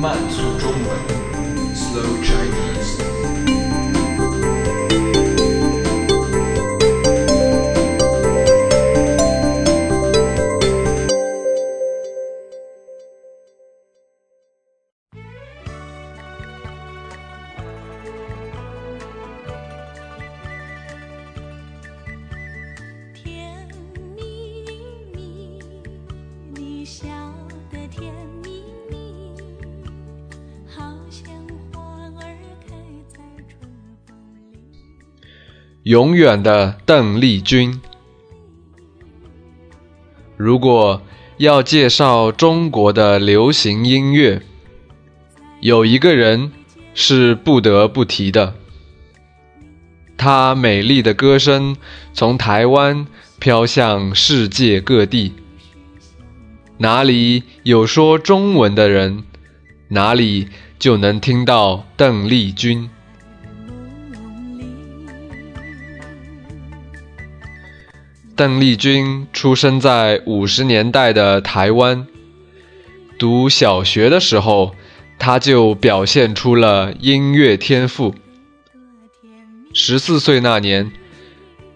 慢速中文，Slow Chinese。 永远的邓丽君。如果要介绍中国的流行音乐，有一个人是不得不提的。她美丽的歌声从台湾飘向世界各地，哪里有说中文的人，哪里就能听到邓丽君。邓丽君出生在五十年代的台湾。读小学的时候，她就表现出了音乐天赋。十四岁那年，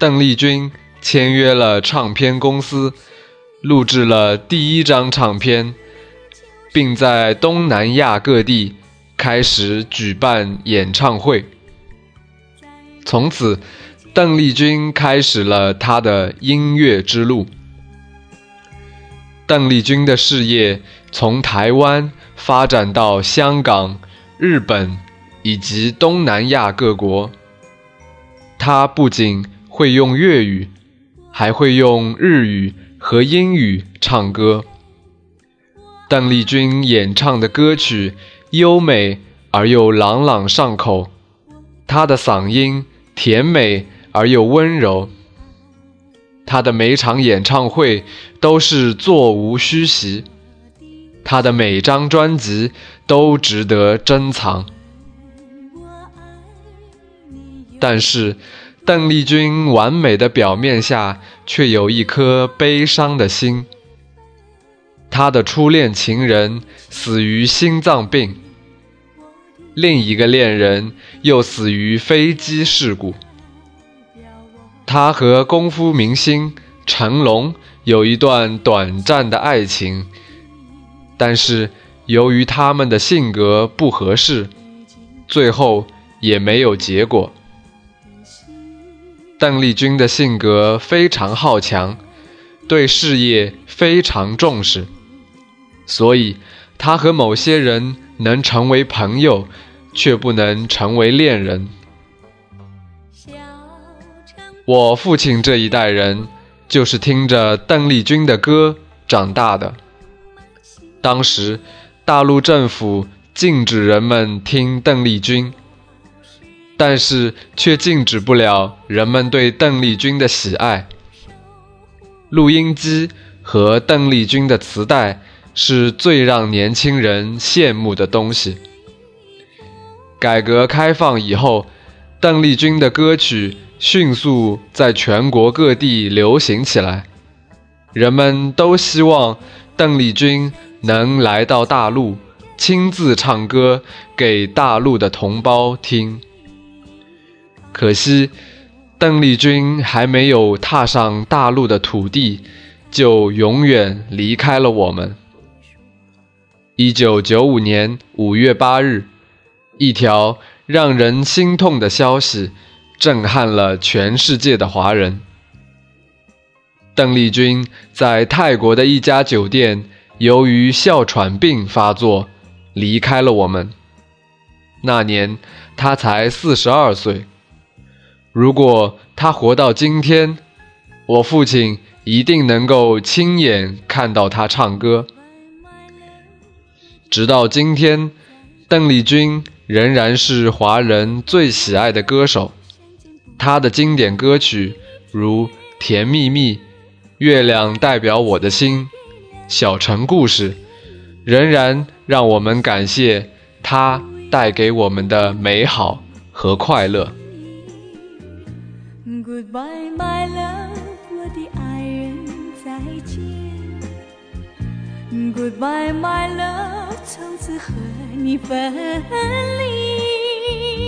邓丽君签约了唱片公司，录制了第一张唱片，并在东南亚各地开始举办演唱会。从此，邓丽君开始了她的音乐之路。邓丽君的事业从台湾发展到香港、日本以及东南亚各国。她不仅会用粤语，还会用日语和英语唱歌。邓丽君演唱的歌曲优美而又朗朗上口，她的嗓音甜美而又温柔。他的每场演唱会都是座无虚席，他的每张专辑都值得珍藏。但是，邓丽君完美的表面下却有一颗悲伤的心。她的初恋情人死于心脏病，另一个恋人又死于飞机事故。他和功夫明星成龙有一段短暂的爱情，但是由于他们的性格不合适，最后也没有结果。邓丽君的性格非常好强，对事业非常重视，所以她和某些人能成为朋友，却不能成为恋人。我父亲这一代人就是听着邓丽君的歌长大的。当时，大陆政府禁止人们听邓丽君，但是却禁止不了人们对邓丽君的喜爱。录音机和邓丽君的磁带是最让年轻人羡慕的东西。改革开放以后，邓丽君的歌曲迅速在全国各地流行起来，人们都希望邓丽君能来到大陆，亲自唱歌给大陆的同胞听。可惜，邓丽君还没有踏上大陆的土地，就永远离开了我们。一九九五年五月八日，一条让人心痛的消息震撼了全世界的华人。邓丽君在泰国的一家酒店，由于哮喘病发作，离开了我们。那年她才四十二岁。如果她活到今天，我父亲一定能够亲眼看到她唱歌。直到今天，邓丽君仍然是华人最喜爱的歌手。她的经典歌曲如《甜蜜蜜》《月亮代表我的心》《小城故事》，仍然让我们感谢她带给我们的美好和快乐。Goodbye, my love，我的爱人，再见。Goodbye, my love，从此和你分离。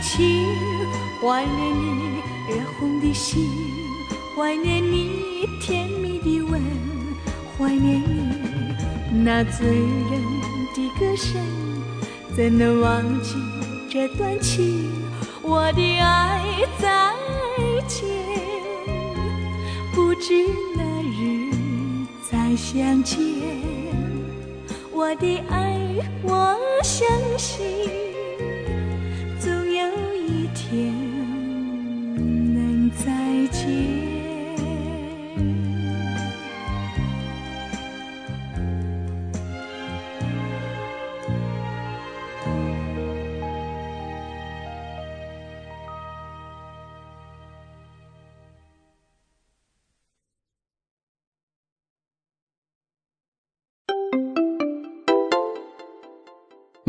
情，怀念你热红的心，怀念你甜蜜的吻，怀念你那醉人的歌声。怎能忘记这段情？我的爱再见，不知哪日再相见。我的爱，我相信，天。